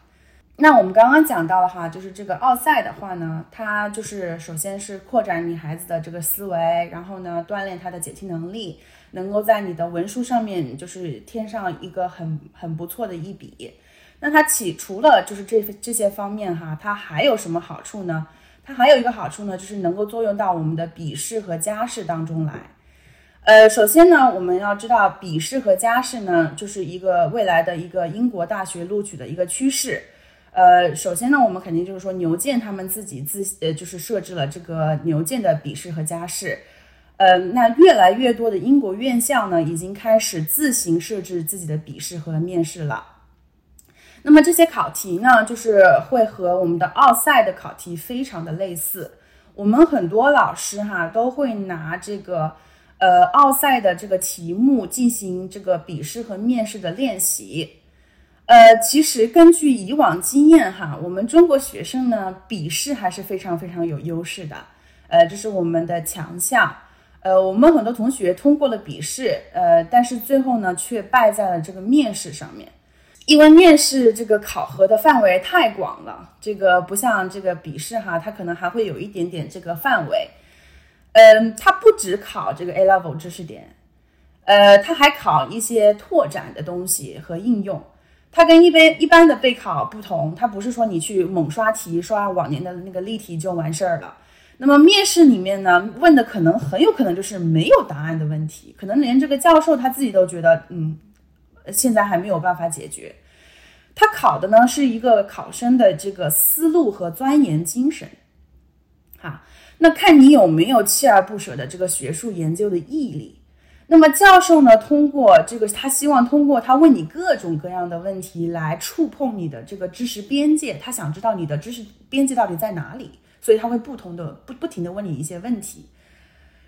那我们刚刚讲到了哈，就是这个奥赛的话呢，它就是首先是扩展你孩子的这个思维，然后呢锻炼他的解题能力，能够在你的文书上面就是添上一个很很不错的一笔。那它起除了就是这这些方面哈，它还有什么好处呢？它还有一个好处呢，就是能够作用到我们的笔试和加试当中来。呃，首先呢，我们要知道笔试和加试呢，就是一个未来的一个英国大学录取的一个趋势。呃，首先呢，我们肯定就是说牛剑他们自己自呃就是设置了这个牛剑的笔试和加试。呃，那越来越多的英国院校呢，已经开始自行设置自己的笔试和面试了。那么这些考题呢，就是会和我们的奥赛的考题非常的类似。我们很多老师哈都会拿这个呃奥赛的这个题目进行这个笔试和面试的练习。呃，其实根据以往经验哈，我们中国学生呢笔试还是非常非常有优势的。呃，这是我们的强项。呃，我们很多同学通过了笔试，呃，但是最后呢却败在了这个面试上面。因为面试这个考核的范围太广了，这个不像这个笔试哈，它可能还会有一点点这个范围。嗯，它不只考这个 A level 知识点，呃，它还考一些拓展的东西和应用。它跟一般一般的备考不同，它不是说你去猛刷题刷往年的那个例题就完事儿了。那么面试里面呢，问的可能很有可能就是没有答案的问题，可能连这个教授他自己都觉得嗯。现在还没有办法解决，他考的呢是一个考生的这个思路和钻研精神，哈，那看你有没有锲而不舍的这个学术研究的毅力。那么教授呢，通过这个，他希望通过他问你各种各样的问题来触碰你的这个知识边界，他想知道你的知识边界到底在哪里，所以他会不同的不不停的问你一些问题，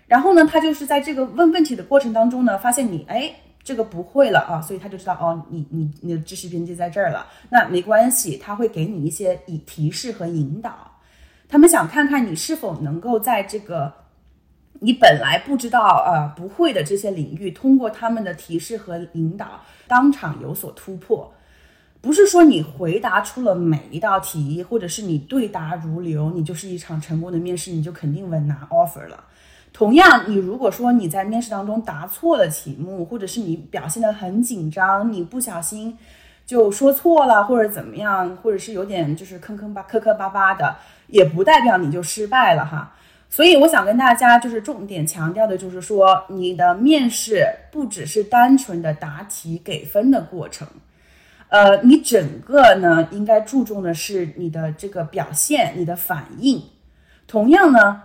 然后呢，他就是在这个问问题的过程当中呢，发现你哎。这个不会了啊，所以他就知道哦，你你你的知识边界在这儿了。那没关系，他会给你一些以提示和引导。他们想看看你是否能够在这个你本来不知道呃不会的这些领域，通过他们的提示和引导，当场有所突破。不是说你回答出了每一道题，或者是你对答如流，你就是一场成功的面试，你就肯定稳拿 offer 了。同样，你如果说你在面试当中答错了题目，或者是你表现得很紧张，你不小心就说错了，或者怎么样，或者是有点就是坑坑巴磕磕巴巴的，也不代表你就失败了哈。所以我想跟大家就是重点强调的就是说，你的面试不只是单纯的答题给分的过程，呃，你整个呢应该注重的是你的这个表现，你的反应。同样呢。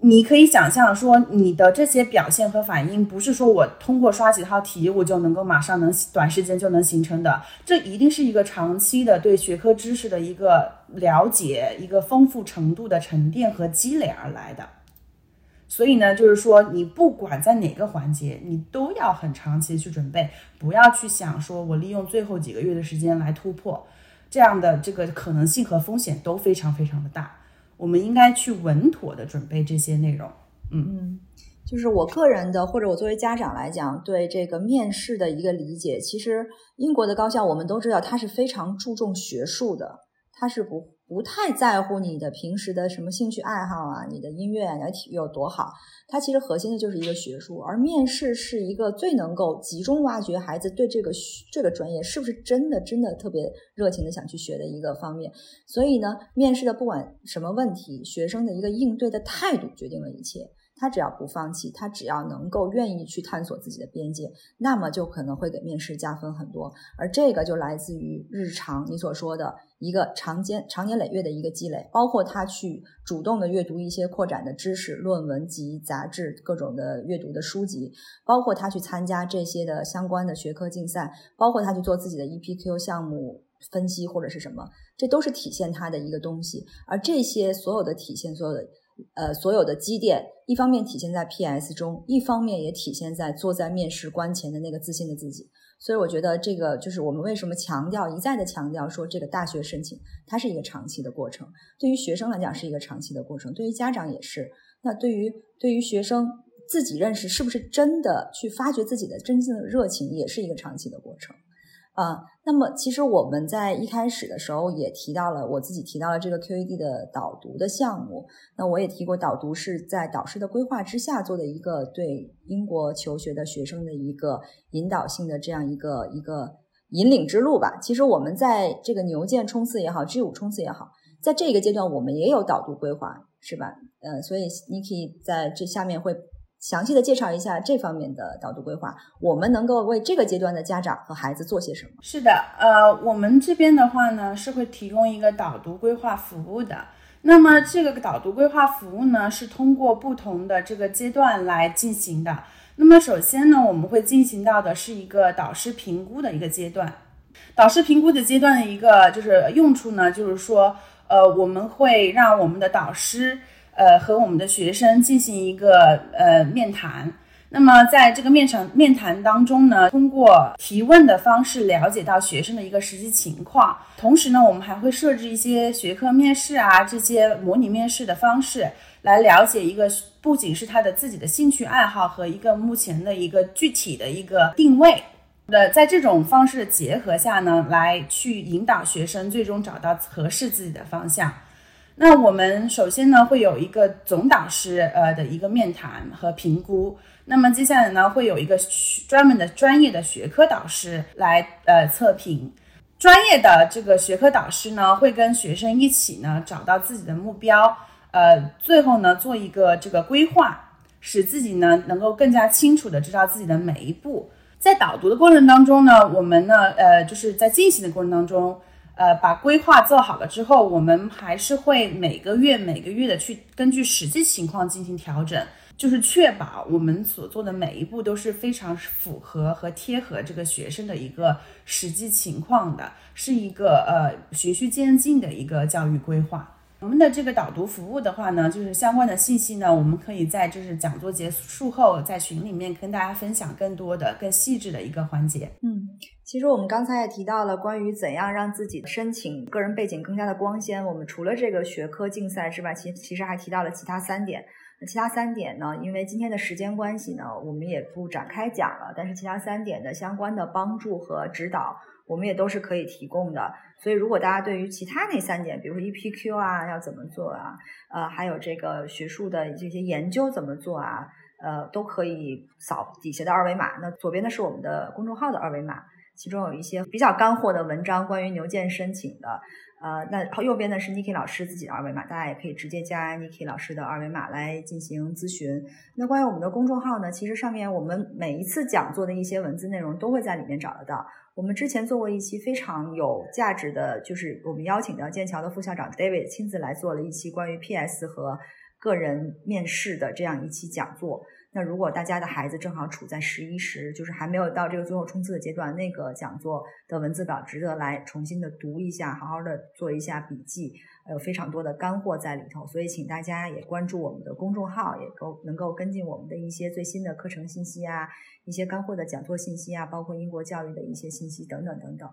你可以想象说，你的这些表现和反应，不是说我通过刷几套题，我就能够马上能短时间就能形成的。这一定是一个长期的对学科知识的一个了解，一个丰富程度的沉淀和积累而来的。所以呢，就是说，你不管在哪个环节，你都要很长期去准备，不要去想说我利用最后几个月的时间来突破，这样的这个可能性和风险都非常非常的大。我们应该去稳妥的准备这些内容。嗯，就是我个人的，或者我作为家长来讲，对这个面试的一个理解，其实英国的高校我们都知道，它是非常注重学术的，他是不。不太在乎你的平时的什么兴趣爱好啊，你的音乐啊，你的体育有多好？它其实核心的就是一个学术，而面试是一个最能够集中挖掘孩子对这个这个专业是不是真的真的特别热情的想去学的一个方面。所以呢，面试的不管什么问题，学生的一个应对的态度决定了一切。他只要不放弃，他只要能够愿意去探索自己的边界，那么就可能会给面试加分很多。而这个就来自于日常你所说的一个长间长年累月的一个积累，包括他去主动的阅读一些扩展的知识、论文集、杂志、各种的阅读的书籍，包括他去参加这些的相关的学科竞赛，包括他去做自己的 EPQ 项目分析或者是什么，这都是体现他的一个东西。而这些所有的体现，所有的。呃，所有的积淀，一方面体现在 P.S. 中，一方面也体现在坐在面试官前的那个自信的自己。所以我觉得这个就是我们为什么强调一再的强调说，这个大学申请它是一个长期的过程，对于学生来讲是一个长期的过程，对于家长也是。那对于对于学生自己认识是不是真的去发掘自己的真正的热情，也是一个长期的过程。啊，那么其实我们在一开始的时候也提到了，我自己提到了这个 QED 的导读的项目。那我也提过，导读是在导师的规划之下做的一个对英国求学的学生的一个引导性的这样一个一个。引领之路吧。其实我们在这个牛剑冲刺也好，G 五冲刺也好，在这个阶段我们也有导读规划，是吧？呃，所以 Niki 在这下面会详细的介绍一下这方面的导读规划，我们能够为这个阶段的家长和孩子做些什么？是的，呃，我们这边的话呢，是会提供一个导读规划服务的。那么这个导读规划服务呢，是通过不同的这个阶段来进行的。那么首先呢，我们会进行到的是一个导师评估的一个阶段。导师评估的阶段的一个就是用处呢，就是说，呃，我们会让我们的导师，呃，和我们的学生进行一个呃面谈。那么在这个面场面谈当中呢，通过提问的方式了解到学生的一个实际情况，同时呢，我们还会设置一些学科面试啊这些模拟面试的方式，来了解一个不仅是他的自己的兴趣爱好和一个目前的一个具体的一个定位那，在这种方式的结合下呢，来去引导学生最终找到合适自己的方向。那我们首先呢会有一个总导师呃的一个面谈和评估。那么接下来呢，会有一个专门的专业的学科导师来呃测评，专业的这个学科导师呢，会跟学生一起呢找到自己的目标，呃，最后呢做一个这个规划，使自己呢能够更加清楚的知道自己的每一步。在导读的过程当中呢，我们呢呃就是在进行的过程当中，呃把规划做好了之后，我们还是会每个月每个月的去根据实际情况进行调整。就是确保我们所做的每一步都是非常符合和贴合这个学生的一个实际情况的，是一个呃循序渐进的一个教育规划。我们的这个导读服务的话呢，就是相关的信息呢，我们可以在就是讲座结束后在群里面跟大家分享更多的、更细致的一个环节。嗯，其实我们刚才也提到了关于怎样让自己申请个人背景更加的光鲜。我们除了这个学科竞赛之外，其其实还提到了其他三点。其他三点呢？因为今天的时间关系呢，我们也不展开讲了。但是其他三点的相关的帮助和指导，我们也都是可以提供的。所以如果大家对于其他那三点，比如说 EPQ 啊要怎么做啊，呃，还有这个学术的这些研究怎么做啊，呃，都可以扫底下的二维码。那左边的是我们的公众号的二维码，其中有一些比较干货的文章，关于牛剑申请的。呃，那右边呢是 Niki 老师自己的二维码，大家也可以直接加 Niki 老师的二维码来进行咨询。那关于我们的公众号呢，其实上面我们每一次讲座的一些文字内容都会在里面找得到。我们之前做过一期非常有价值的，就是我们邀请的剑桥的副校长 David 亲自来做了一期关于 PS 和个人面试的这样一期讲座。那如果大家的孩子正好处在十一时，就是还没有到这个最后冲刺的阶段，那个讲座的文字稿值得来重新的读一下，好好的做一下笔记，有非常多的干货在里头。所以请大家也关注我们的公众号，也够能够跟进我们的一些最新的课程信息啊，一些干货的讲座信息啊，包括英国教育的一些信息等等等等。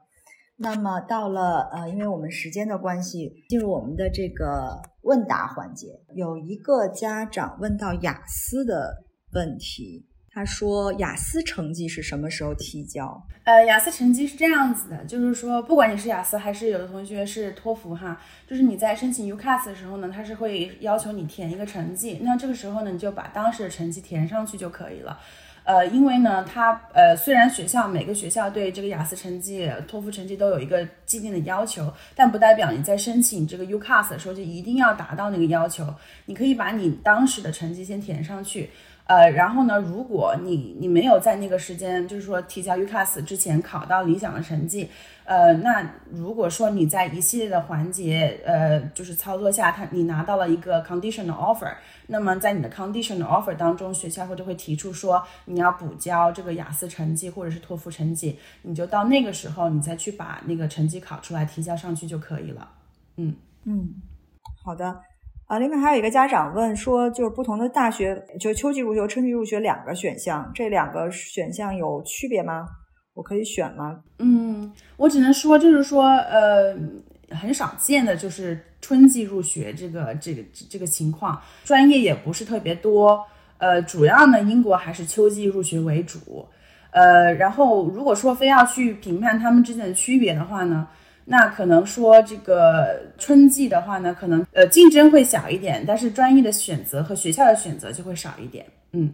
那么到了呃，因为我们时间的关系，进入我们的这个问答环节，有一个家长问到雅思的。问题，他说雅思成绩是什么时候提交？呃，雅思成绩是这样子的，就是说，不管你是雅思还是有的同学是托福哈，就是你在申请 UCAS 的时候呢，他是会要求你填一个成绩，那这个时候呢，你就把当时的成绩填上去就可以了。呃，因为呢，它呃，虽然学校每个学校对这个雅思成绩、托福成绩都有一个既定的要求，但不代表你在申请这个 UCAS 的时候就一定要达到那个要求。你可以把你当时的成绩先填上去。呃，然后呢，如果你你没有在那个时间，就是说提交 UCAS 之前考到理想的成绩，呃，那如果说你在一系列的环节，呃，就是操作下，他你拿到了一个 conditional offer，那么在你的 conditional offer 当中，学校会就会提出说你要补交这个雅思成绩或者是托福成绩，你就到那个时候你再去把那个成绩考出来提交上去就可以了。嗯嗯，好的。啊，另外还有一个家长问说，就是不同的大学，就秋季入学、春季入学两个选项，这两个选项有区别吗？我可以选吗？嗯，我只能说，就是说，呃，很少见的，就是春季入学这个这个这个情况，专业也不是特别多。呃，主要呢，英国还是秋季入学为主。呃，然后如果说非要去评判他们之间的区别的话呢？那可能说这个春季的话呢，可能呃竞争会小一点，但是专业的选择和学校的选择就会少一点。嗯，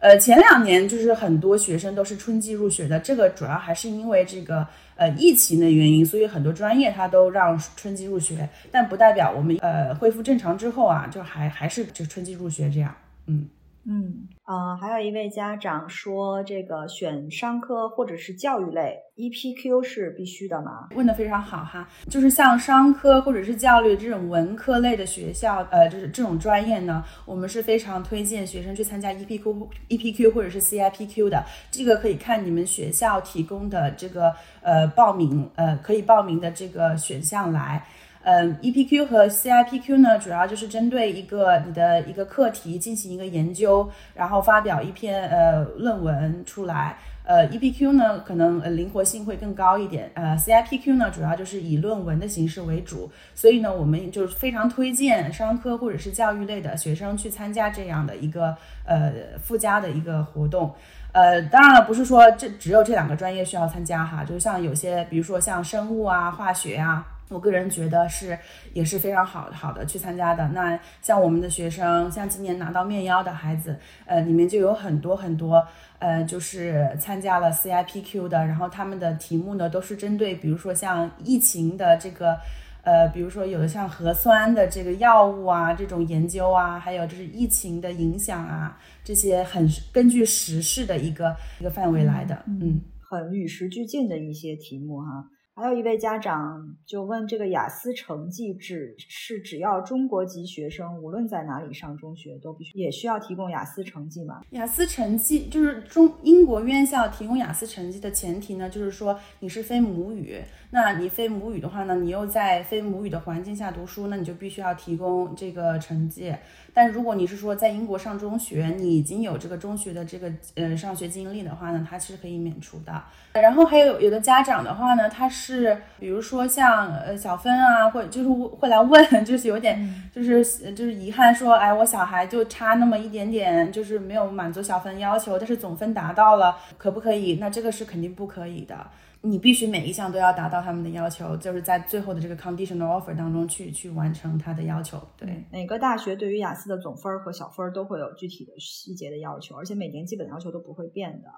呃，前两年就是很多学生都是春季入学的，这个主要还是因为这个呃疫情的原因，所以很多专业它都让春季入学，但不代表我们呃恢复正常之后啊，就还还是就春季入学这样，嗯。嗯，呃，还有一位家长说，这个选商科或者是教育类，EPQ 是必须的吗？问的非常好哈，就是像商科或者是教育这种文科类的学校，呃，就是这种专业呢，我们是非常推荐学生去参加 EPQ、EPQ 或者是 CIPQ 的。这个可以看你们学校提供的这个呃报名，呃，可以报名的这个选项来。嗯，EPQ 和 CIPQ 呢，主要就是针对一个你的一个课题进行一个研究，然后发表一篇呃论文出来。呃，EPQ 呢可能呃灵活性会更高一点，呃，CIPQ 呢主要就是以论文的形式为主。所以呢，我们就是非常推荐商科或者是教育类的学生去参加这样的一个呃附加的一个活动。呃，当然了，不是说这只有这两个专业需要参加哈，就像有些比如说像生物啊、化学啊。我个人觉得是也是非常好好的去参加的。那像我们的学生，像今年拿到面邀的孩子，呃，里面就有很多很多，呃，就是参加了 CIPQ 的。然后他们的题目呢，都是针对，比如说像疫情的这个，呃，比如说有的像核酸的这个药物啊，这种研究啊，还有就是疫情的影响啊，这些很根据时事的一个一个范围来的，嗯，很与时俱进的一些题目哈。还有一位家长就问：这个雅思成绩只是只要中国籍学生，无论在哪里上中学都必须也需要提供雅思成绩吗？雅思成绩就是中英国院校提供雅思成绩的前提呢，就是说你是非母语。那你非母语的话呢，你又在非母语的环境下读书，那你就必须要提供这个成绩。但如果你是说在英国上中学，你已经有这个中学的这个呃上学经历的话呢，它是可以免除的。然后还有有的家长的话呢，他是比如说像呃小芬啊，或者就是会来问，就是有点就是就是遗憾说，哎，我小孩就差那么一点点，就是没有满足小芬要求，但是总分达到了，可不可以？那这个是肯定不可以的。你必须每一项都要达到他们的要求，就是在最后的这个 conditional offer 当中去去完成他的要求。对，每个大学对于雅思的总分和小分都会有具体的细节的要求，而且每年基本要求都不会变的。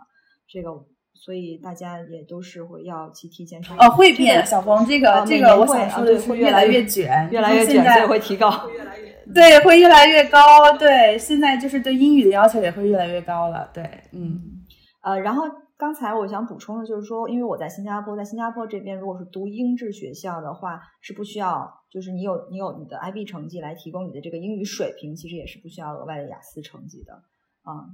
这个，所以大家也都是会要去提前查。哦，会变，小冯，这个这个我想说的会越来越卷，越来越卷，所以会提高，越来越对，会越来越高。对，现在就是对英语的要求也会越来越高了。对，嗯，呃，然后。刚才我想补充的就是说，因为我在新加坡，在新加坡这边，如果是读英制学校的话，是不需要，就是你有你有你的 IB 成绩来提供你的这个英语水平，其实也是不需要额外的雅思成绩的啊。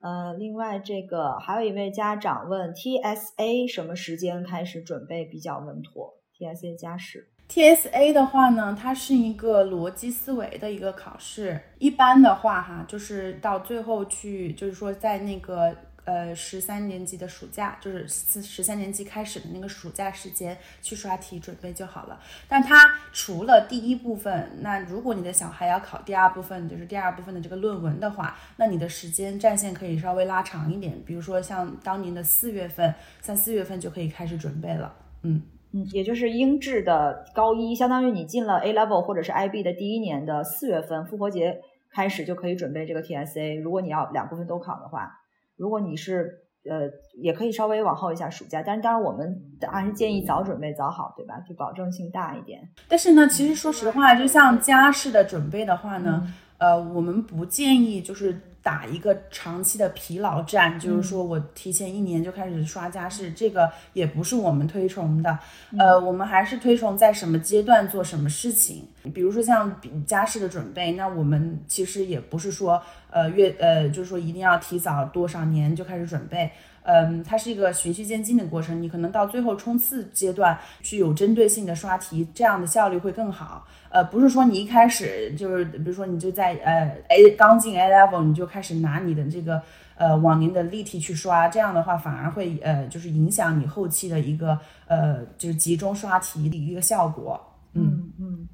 呃，另外这个还有一位家长问，TSA 什么时间开始准备比较稳妥？TSA 加试，TSA 的话呢，它是一个逻辑思维的一个考试，一般的话哈，就是到最后去，就是说在那个。呃，十三年级的暑假就是十十三年级开始的那个暑假时间去刷题准备就好了。但它除了第一部分，那如果你的小孩要考第二部分，就是第二部分的这个论文的话，那你的时间战线可以稍微拉长一点。比如说像当年的四月份，三四月份就可以开始准备了。嗯嗯，也就是英制的高一，相当于你进了 A level 或者是 IB 的第一年的四月份，复活节开始就可以准备这个 TSA。如果你要两部分都考的话。如果你是呃，也可以稍微往后一下暑假，但是当然我们还是建议早准备早好，对吧？就保证性大一点。但是呢，其实说实话，就像家事的准备的话呢，呃，我们不建议就是。打一个长期的疲劳战，就是说我提前一年就开始刷家事，这个也不是我们推崇的。呃，我们还是推崇在什么阶段做什么事情。比如说像家事的准备，那我们其实也不是说，呃，越呃，就是说一定要提早多少年就开始准备。嗯，它是一个循序渐进的过程，你可能到最后冲刺阶段去有针对性的刷题，这样的效率会更好。呃，不是说你一开始就是，比如说你就在呃 A 刚进 A level，你就开始拿你的这个呃往年的例题去刷，这样的话反而会呃就是影响你后期的一个呃就是集中刷题的一个效果。嗯嗯。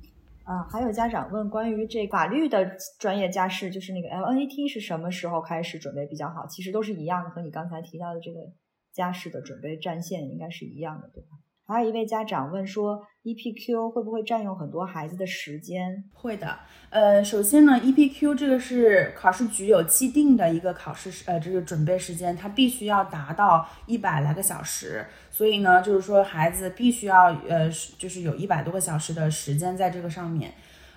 啊，还有家长问关于这法律的专业加试，就是那个 LNAT 是什么时候开始准备比较好？其实都是一样的，和你刚才提到的这个加试的准备战线应该是一样的，对吧？还有一位家长问说，EPQ 会不会占用很多孩子的时间？会的。呃，首先呢，EPQ 这个是考试局有既定的一个考试呃这个准备时间，它必须要达到一百来个小时。所以呢，就是说孩子必须要呃就是有一百多个小时的时间在这个上面。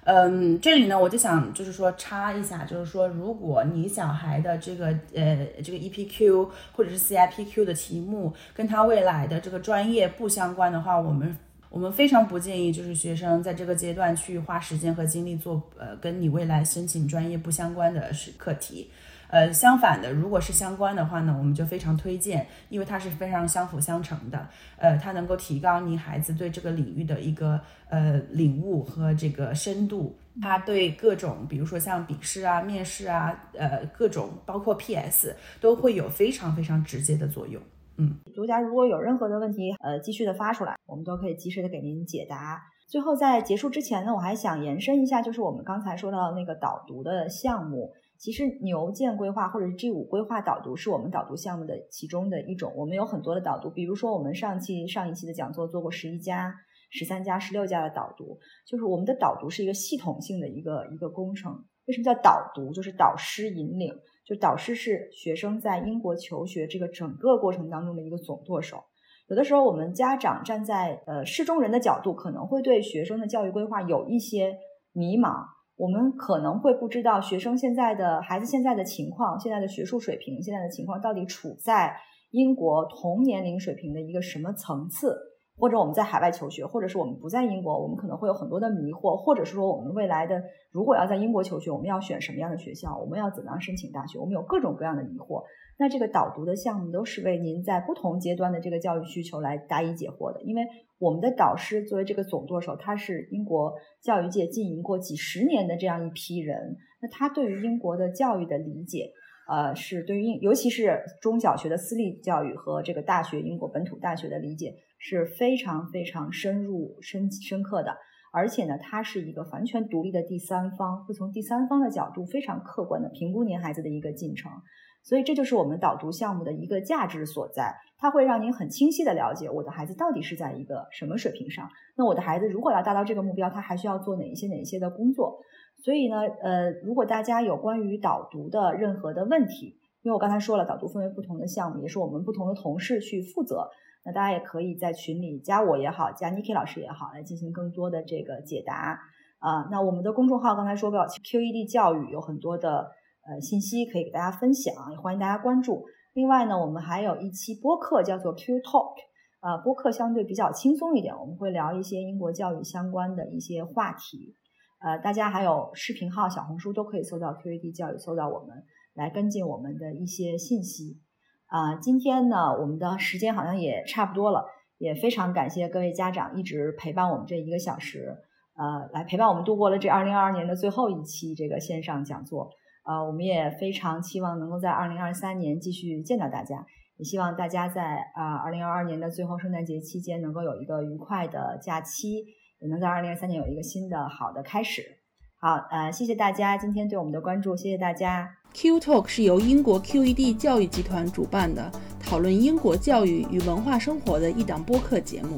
嗯，这里呢，我就想就是说插一下，就是说，如果你小孩的这个呃这个 EPQ 或者是 CIPQ 的题目跟他未来的这个专业不相关的话，我们我们非常不建议就是学生在这个阶段去花时间和精力做呃跟你未来申请专业不相关的课题。呃，相反的，如果是相关的话呢，我们就非常推荐，因为它是非常相辅相成的。呃，它能够提高您孩子对这个领域的一个呃领悟和这个深度。它对各种，比如说像笔试啊、面试啊，呃，各种包括 PS 都会有非常非常直接的作用。嗯，读家如果有任何的问题，呃，继续的发出来，我们都可以及时的给您解答。最后在结束之前呢，我还想延伸一下，就是我们刚才说到那个导读的项目。其实牛剑规划或者是 G 五规划导读是我们导读项目的其中的一种。我们有很多的导读，比如说我们上期上一期的讲座做过十一家、十三家、十六家的导读，就是我们的导读是一个系统性的一个一个工程。为什么叫导读？就是导师引领，就导师是学生在英国求学这个整个过程当中的一个总舵手。有的时候我们家长站在呃事中人的角度，可能会对学生的教育规划有一些迷茫。我们可能会不知道学生现在的孩子现在的情况，现在的学术水平，现在的情况到底处在英国同年龄水平的一个什么层次，或者我们在海外求学，或者是我们不在英国，我们可能会有很多的迷惑，或者是说我们未来的如果要在英国求学，我们要选什么样的学校，我们要怎么样申请大学，我们有各种各样的疑惑。那这个导读的项目都是为您在不同阶段的这个教育需求来答疑解惑的，因为我们的导师作为这个总舵手，他是英国教育界经营过几十年的这样一批人，那他对于英国的教育的理解，呃，是对于英，尤其是中小学的私立教育和这个大学英国本土大学的理解是非常非常深入深深刻的，而且呢，他是一个完全独立的第三方，会从第三方的角度非常客观的评估您孩子的一个进程。所以这就是我们导读项目的一个价值所在，它会让您很清晰的了解我的孩子到底是在一个什么水平上。那我的孩子如果要达到这个目标，他还需要做哪一些哪一些的工作？所以呢，呃，如果大家有关于导读的任何的问题，因为我刚才说了，导读分为不同的项目，也是我们不同的同事去负责。那大家也可以在群里加我也好，加 Niki 老师也好，来进行更多的这个解答啊。那我们的公众号刚才说过，QED 教育有很多的。呃，信息可以给大家分享，也欢迎大家关注。另外呢，我们还有一期播客叫做 Q Talk，呃，播客相对比较轻松一点，我们会聊一些英国教育相关的一些话题。呃，大家还有视频号、小红书都可以搜到 QED 教育，搜到我们来跟进我们的一些信息。啊，今天呢，我们的时间好像也差不多了，也非常感谢各位家长一直陪伴我们这一个小时，呃，来陪伴我们度过了这二零二二年的最后一期这个线上讲座。呃，我们也非常期望能够在二零二三年继续见到大家，也希望大家在啊二零二二年的最后圣诞节期间能够有一个愉快的假期，也能在二零二三年有一个新的好的开始。好，呃，谢谢大家今天对我们的关注，谢谢大家。Q Talk 是由英国 QED 教育集团主办的，讨论英国教育与文化生活的一档播客节目。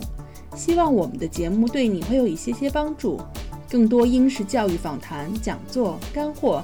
希望我们的节目对你会有一些些帮助。更多英式教育访谈、讲座、干货。